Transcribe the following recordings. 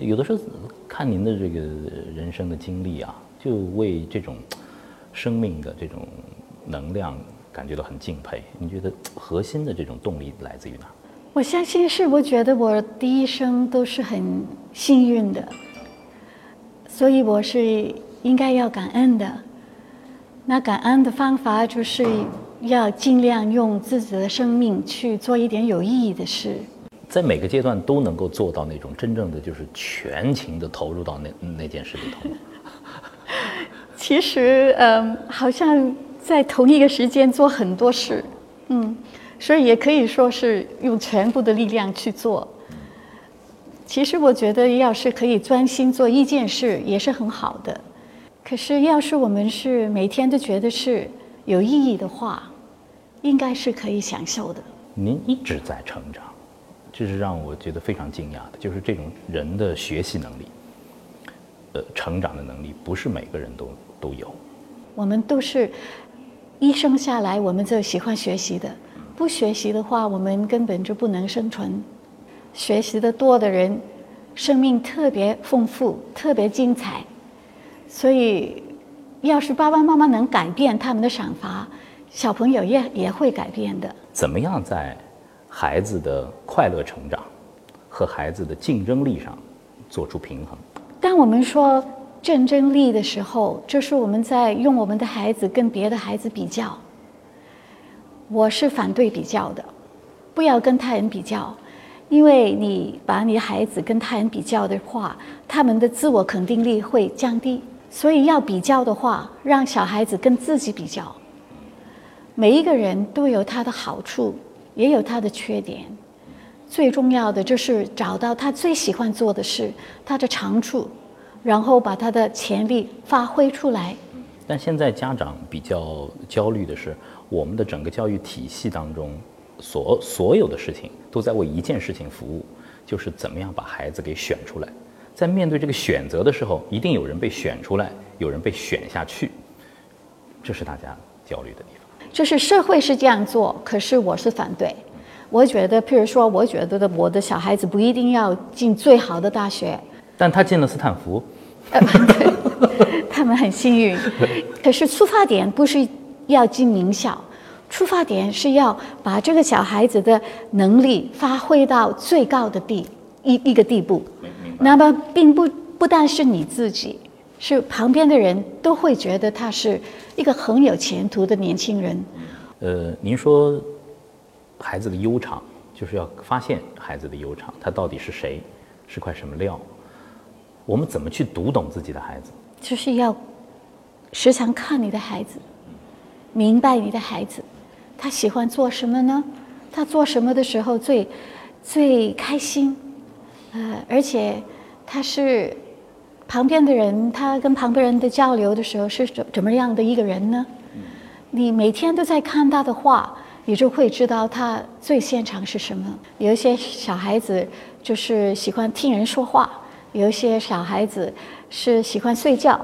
有的时候看您的这个人生的经历啊，就为这种生命的这种能量感觉到很敬佩。你觉得核心的这种动力来自于哪？我相信是，我觉得我第一生都是很幸运的，所以我是应该要感恩的。那感恩的方法就是要尽量用自己的生命去做一点有意义的事。在每个阶段都能够做到那种真正的就是全情的投入到那那件事里头。其实，嗯，好像在同一个时间做很多事，嗯，所以也可以说是用全部的力量去做。其实我觉得，要是可以专心做一件事，也是很好的。可是，要是我们是每天都觉得是有意义的话，应该是可以享受的。您一直在成长，这是让我觉得非常惊讶的，就是这种人的学习能力，呃，成长的能力，不是每个人都都有。我们都是一生下来我们就喜欢学习的，不学习的话，我们根本就不能生存。学习的多的人，生命特别丰富，特别精彩。所以，要是爸爸妈妈能改变他们的想法，小朋友也也会改变的。怎么样在孩子的快乐成长和孩子的竞争力上做出平衡？当我们说竞争力的时候，就是我们在用我们的孩子跟别的孩子比较。我是反对比较的，不要跟他人比较，因为你把你孩子跟他人比较的话，他们的自我肯定力会降低。所以要比较的话，让小孩子跟自己比较。每一个人都有他的好处，也有他的缺点。最重要的就是找到他最喜欢做的事，他的长处，然后把他的潜力发挥出来。但现在家长比较焦虑的是，我们的整个教育体系当中，所所有的事情都在为一件事情服务，就是怎么样把孩子给选出来。在面对这个选择的时候，一定有人被选出来，有人被选下去，这是大家焦虑的地方。就是社会是这样做，可是我是反对。我觉得，譬如说，我觉得的，我的小孩子不一定要进最好的大学，但他进了斯坦福，对，他们很幸运。可是出发点不是要进名校，出发点是要把这个小孩子的能力发挥到最高的地一一个地步。那么，并不不但是你自己，是旁边的人都会觉得他是一个很有前途的年轻人。呃，您说孩子的悠长，就是要发现孩子的悠长，他到底是谁，是块什么料？我们怎么去读懂自己的孩子？就是要时常看你的孩子，明白你的孩子，他喜欢做什么呢？他做什么的时候最最开心？呃，而且。他是旁边的人，他跟旁边人的交流的时候是怎怎么样的一个人呢？你每天都在看他的话，你就会知道他最擅长是什么。有一些小孩子就是喜欢听人说话，有一些小孩子是喜欢睡觉，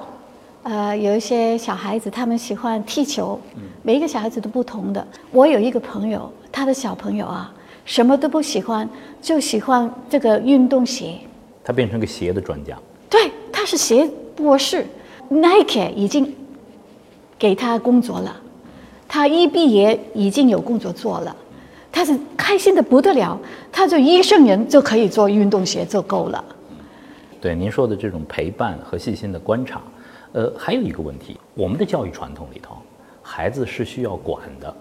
呃，有一些小孩子他们喜欢踢球。每一个小孩子都不同的。我有一个朋友，他的小朋友啊，什么都不喜欢，就喜欢这个运动鞋。他变成个鞋的专家，对，他是鞋博士，Nike 已经给他工作了，他一毕业已经有工作做了，他是开心的不得了，他就一生人就可以做运动鞋就够了。对您说的这种陪伴和细心的观察，呃，还有一个问题，我们的教育传统里头，孩子是需要管的，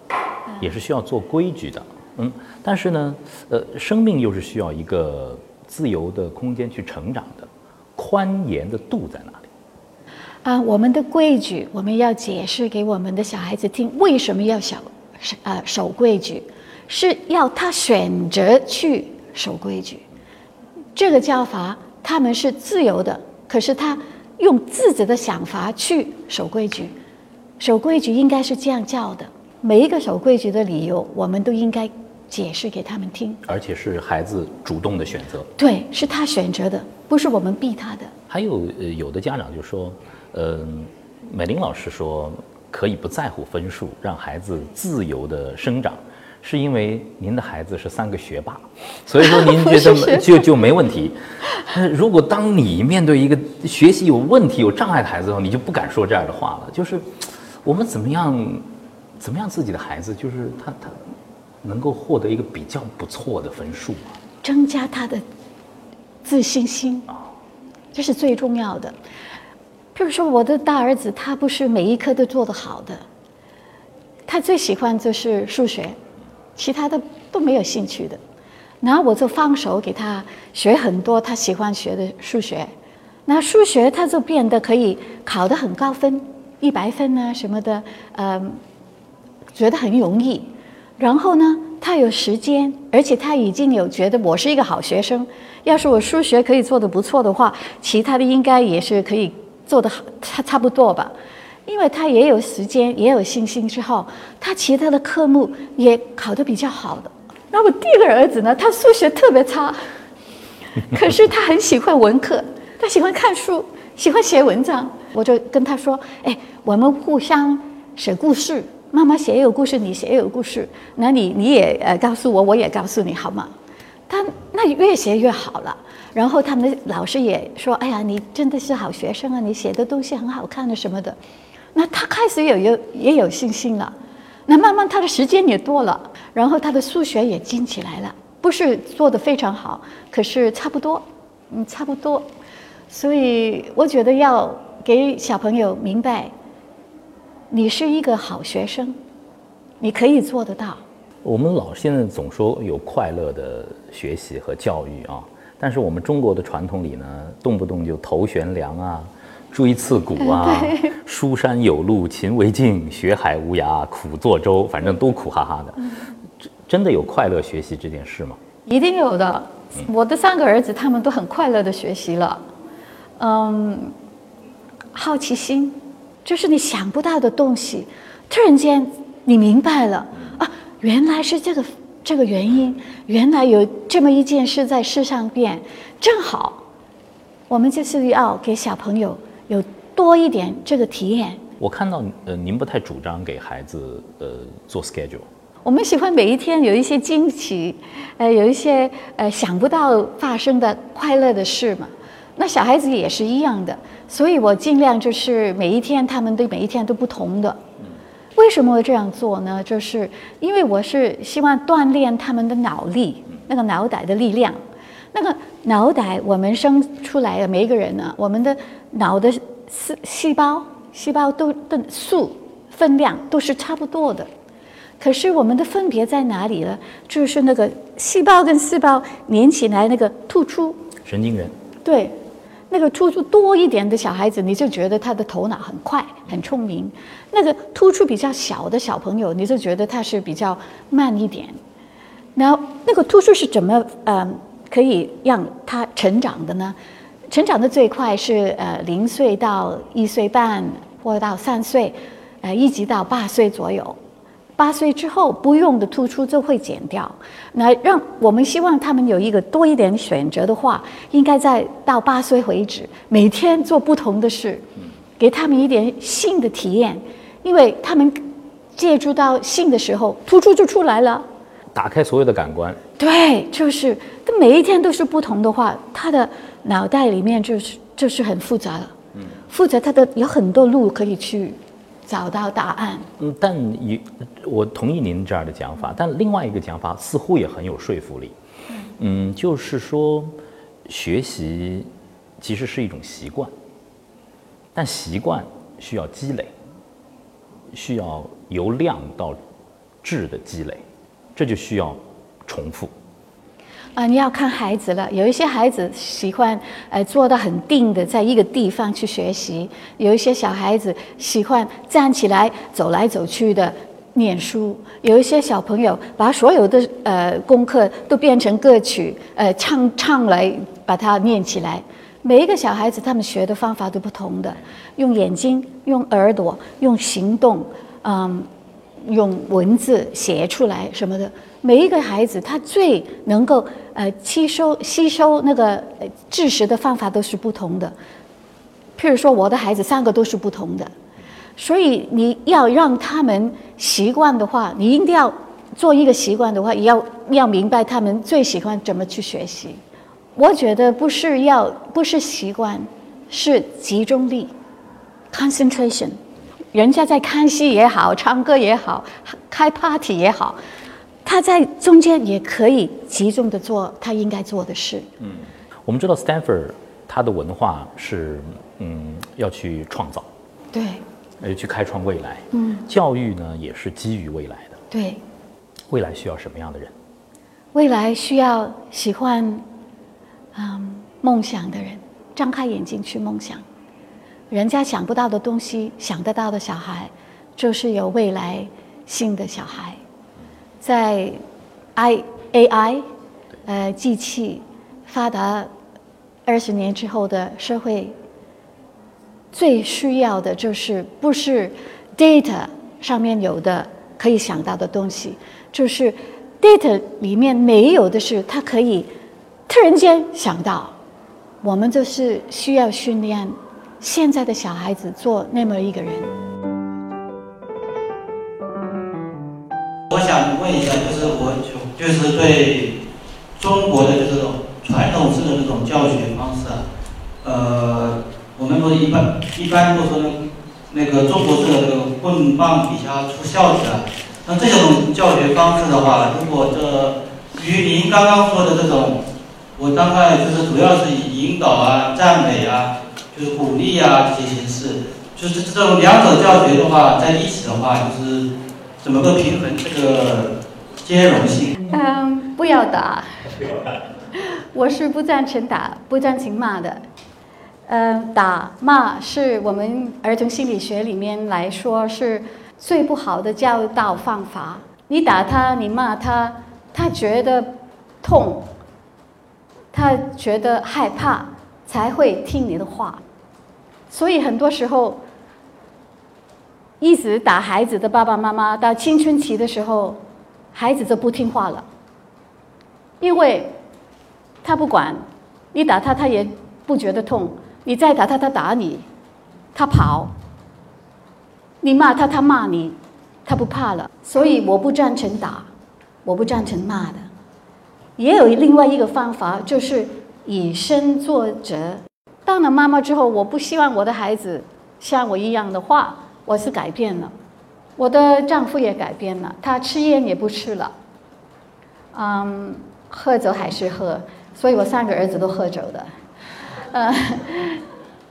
也是需要做规矩的，嗯，但是呢，呃，生命又是需要一个。自由的空间去成长的，宽严的度在哪里？啊，我们的规矩，我们要解释给我们的小孩子听，为什么要守呃守规矩，是要他选择去守规矩。这个教法他们是自由的，可是他用自己的想法去守规矩。守规矩应该是这样教的，每一个守规矩的理由，我们都应该。解释给他们听，而且是孩子主动的选择。对，是他选择的，不是我们逼他的。还有呃，有的家长就说，呃，美玲老师说可以不在乎分数，让孩子自由的生长，是因为您的孩子是三个学霸，所以说您觉得就就没问题。如果当你面对一个学习有问题、有障碍的孩子的时候，你就不敢说这样的话了。就是我们怎么样，怎么样自己的孩子，就是他他能够获得一个比较不错的分数啊，增加他的自信心啊，这是最重要的。譬如说，我的大儿子他不是每一科都做得好的，他最喜欢就是数学。其他的都没有兴趣的，然后我就放手给他学很多他喜欢学的数学，那数学他就变得可以考得很高分，一百分啊什么的，嗯，觉得很容易。然后呢，他有时间，而且他已经有觉得我是一个好学生。要是我数学可以做得不错的话，其他的应该也是可以做得好，差差不多吧。因为他也有时间，也有信心之后，他其他的科目也考得比较好的。那我第一个儿子呢，他数学特别差，可是他很喜欢文科，他喜欢看书，喜欢写文章。我就跟他说：“哎，我们互相写故事，妈妈写有故事，你写有故事，那你你也呃告诉我，我也告诉你，好吗？”他那越写越好了。然后他们老师也说：“哎呀，你真的是好学生啊，你写的东西很好看的什么的。”那他开始有有也有信心了，那慢慢他的时间也多了，然后他的数学也精起来了，不是做的非常好，可是差不多，嗯，差不多。所以我觉得要给小朋友明白，你是一个好学生，你可以做得到。我们老现在总说有快乐的学习和教育啊，但是我们中国的传统里呢，动不动就头悬梁啊。锥刺股啊，书山有路勤为径，学海无涯苦作舟，反正都苦哈哈的。真真的有快乐学习这件事吗？一定有的。我的三个儿子他们都很快乐的学习了。嗯，好奇心就是你想不到的东西，突然间你明白了啊，原来是这个这个原因，原来有这么一件事在世上变，正好，我们就是要给小朋友。有多一点这个体验。我看到呃，您不太主张给孩子呃做 schedule。我们喜欢每一天有一些惊喜，呃，有一些呃想不到发生的快乐的事嘛。那小孩子也是一样的，所以我尽量就是每一天他们对每一天都不同的。为什么会这样做呢？就是因为我是希望锻炼他们的脑力，那个脑袋的力量。那个脑袋，我们生出来的每一个人呢，我们的脑的细细胞细胞都的数分量都是差不多的，可是我们的分别在哪里呢？就是那个细胞跟细胞连起来那个突出神经元。对，那个突出多一点的小孩子，你就觉得他的头脑很快很聪明；那个突出比较小的小朋友，你就觉得他是比较慢一点。然后那个突出是怎么呃？可以让他成长的呢？成长的最快是呃零岁到一岁半，或到三岁，呃一直到八岁左右。八岁之后不用的突出就会减掉。那让我们希望他们有一个多一点选择的话，应该在到八岁为止，每天做不同的事，给他们一点新的体验，因为他们借助到性的时候，突出就出来了。打开所有的感官，对，就是，他每一天都是不同的话，他的脑袋里面就是就是很复杂了，嗯，复杂，他的有很多路可以去找到答案。嗯，但也我同意您这样的讲法，但另外一个讲法似乎也很有说服力，嗯，就是说学习其实是一种习惯，但习惯需要积累，需要由量到质的积累。这就需要重复啊！你要看孩子了，有一些孩子喜欢呃坐得很定的，在一个地方去学习；有一些小孩子喜欢站起来走来走去的念书；有一些小朋友把所有的呃功课都变成歌曲，呃唱唱来把它念起来。每一个小孩子他们学的方法都不同的，用眼睛、用耳朵、用行动，嗯。用文字写出来什么的，每一个孩子他最能够呃吸收吸收那个知识的方法都是不同的。譬如说，我的孩子三个都是不同的，所以你要让他们习惯的话，你一定要做一个习惯的话，也要要明白他们最喜欢怎么去学习。我觉得不是要不是习惯，是集中力，concentration。人家在看戏也好，唱歌也好，开 party 也好，他在中间也可以集中的做他应该做的事。嗯，我们知道 Stanford 它的文化是嗯要去创造，对，呃去开创未来。嗯，教育呢也是基于未来的。对，未来需要什么样的人？未来需要喜欢嗯梦想的人，张开眼睛去梦想。人家想不到的东西，想得到的小孩，就是有未来性的小孩。在 I A I，呃，机器发达二十年之后的社会，最需要的就是不是 data 上面有的可以想到的东西，就是 data 里面没有的是，他可以突然间想到。我们就是需要训练。现在的小孩子做那么一个人，问一下，就是我就是对中国的这种传统式的这种教学方式啊，呃，我们不是一般一般都说那个中国式的这个棍棒底下出孝子啊，那这种教学方式的话，如果这与您刚刚说的这种，我大概就是主要是以引导啊、赞美啊。就是鼓励啊这些形式，就是这种两者教学的话在一起的话，就是怎么个平衡这个兼容性？嗯，不要打，我是不赞成打，不赞成骂的。嗯，打骂是我们儿童心理学里面来说是最不好的教导方法。你打他，你骂他，他觉得痛，他觉得害怕，才会听你的话。所以很多时候，一直打孩子的爸爸妈妈，到青春期的时候，孩子就不听话了。因为，他不管，你打他，他也不觉得痛；你再打他，他打你，他跑；你骂他，他骂你，他不怕了。所以我不赞成打，我不赞成骂的。也有另外一个方法，就是以身作则。当了妈妈之后，我不希望我的孩子像我一样的话，我是改变了。我的丈夫也改变了，他吃烟也不吃了，嗯，喝酒还是喝，所以我三个儿子都喝酒的，呃，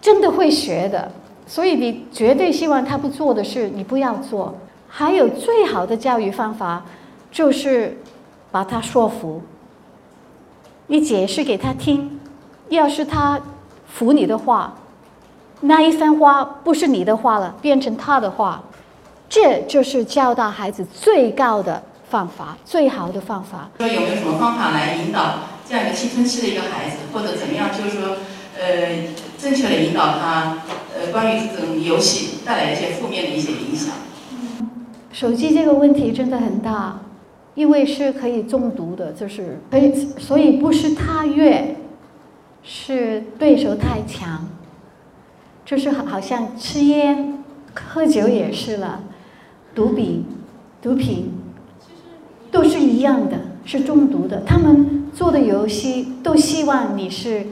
真的会学的。所以你绝对希望他不做的事，你不要做。还有最好的教育方法，就是把他说服，你解释给他听，要是他。服你的话，那一番话不是你的话了，变成他的话，这就是教导孩子最高的方法，最好的方法。说有没有什么方法来引导这样一个青春期的一个孩子，或者怎么样？就是说，呃，正确的引导他，呃，关于这种游戏带来一些负面的一些影响。手机这个问题真的很大，因为是可以中毒的，就是可以，所以不是他越。是对手太强，就是好像吃烟、喝酒也是了，毒品、毒品，都是一样的，是中毒的。他们做的游戏都希望你是，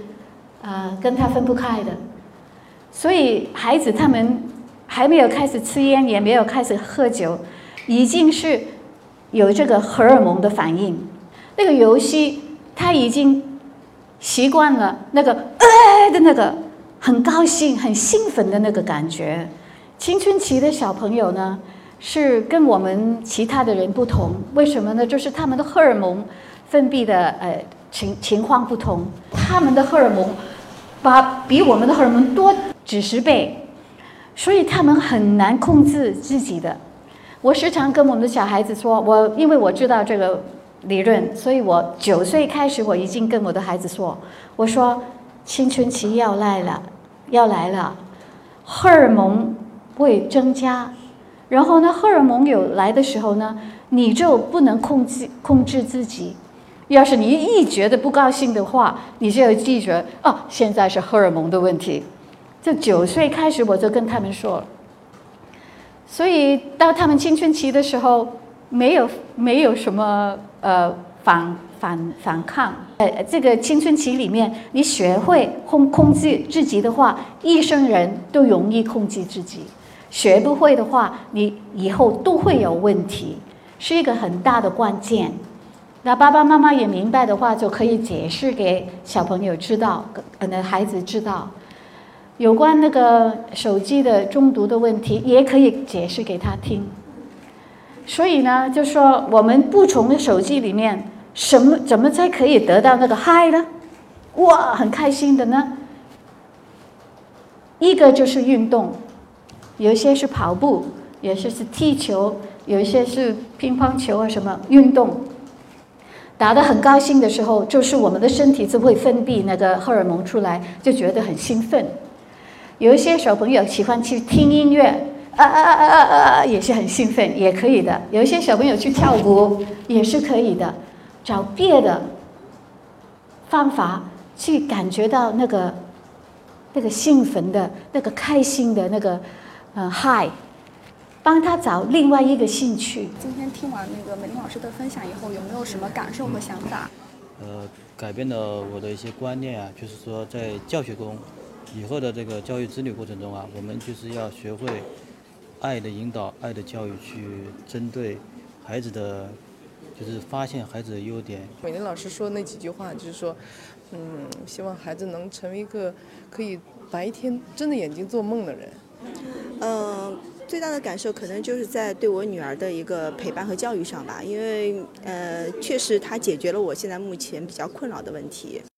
啊，跟他分不开的。所以孩子他们还没有开始吃烟，也没有开始喝酒，已经是有这个荷尔蒙的反应。那个游戏他已经。习惯了那个呃的那个很高兴、很兴奋的那个感觉。青春期的小朋友呢，是跟我们其他的人不同。为什么呢？就是他们的荷尔蒙分泌的呃情情况不同。他们的荷尔蒙把比我们的荷尔蒙多几十倍，所以他们很难控制自己的。我时常跟我们的小孩子说，我因为我知道这个。理论，所以我九岁开始，我已经跟我的孩子说：“我说青春期要来了，要来了，荷尔蒙会增加。然后呢，荷尔蒙有来的时候呢，你就不能控制控制自己。要是你一觉得不高兴的话，你就要记着哦，现在是荷尔蒙的问题。这九岁开始，我就跟他们说了。所以到他们青春期的时候。没有没有什么呃反反反抗。呃，这个青春期里面，你学会控控制自己的话，一生人都容易控制自己；学不会的话，你以后都会有问题，是一个很大的关键。那爸爸妈妈也明白的话，就可以解释给小朋友知道，可能，孩子知道。有关那个手机的中毒的问题，也可以解释给他听。所以呢，就说我们不从手机里面，什么怎么才可以得到那个嗨呢？哇，很开心的呢。一个就是运动，有些是跑步，有些是踢球，有一些是乒乓球啊什么运动。打得很高兴的时候，就是我们的身体就会分泌那个荷尔蒙出来，就觉得很兴奋。有一些小朋友喜欢去听音乐，啊啊啊啊啊，也是很兴奋，也可以的。有一些小朋友去跳舞，也是可以的。找别的方法去感觉到那个那个兴奋的、那个开心的那个呃 high，帮他找另外一个兴趣。今天听完那个美玲老师的分享以后，有没有什么感受和想法？呃，改变了我的一些观念啊，就是说在教学中。以后的这个教育子女过程中啊，我们就是要学会爱的引导、爱的教育，去针对孩子的，就是发现孩子的优点。美玲老师说那几句话，就是说，嗯，希望孩子能成为一个可以白天睁着眼睛做梦的人。嗯，最大的感受可能就是在对我女儿的一个陪伴和教育上吧，因为呃，确实她解决了我现在目前比较困扰的问题。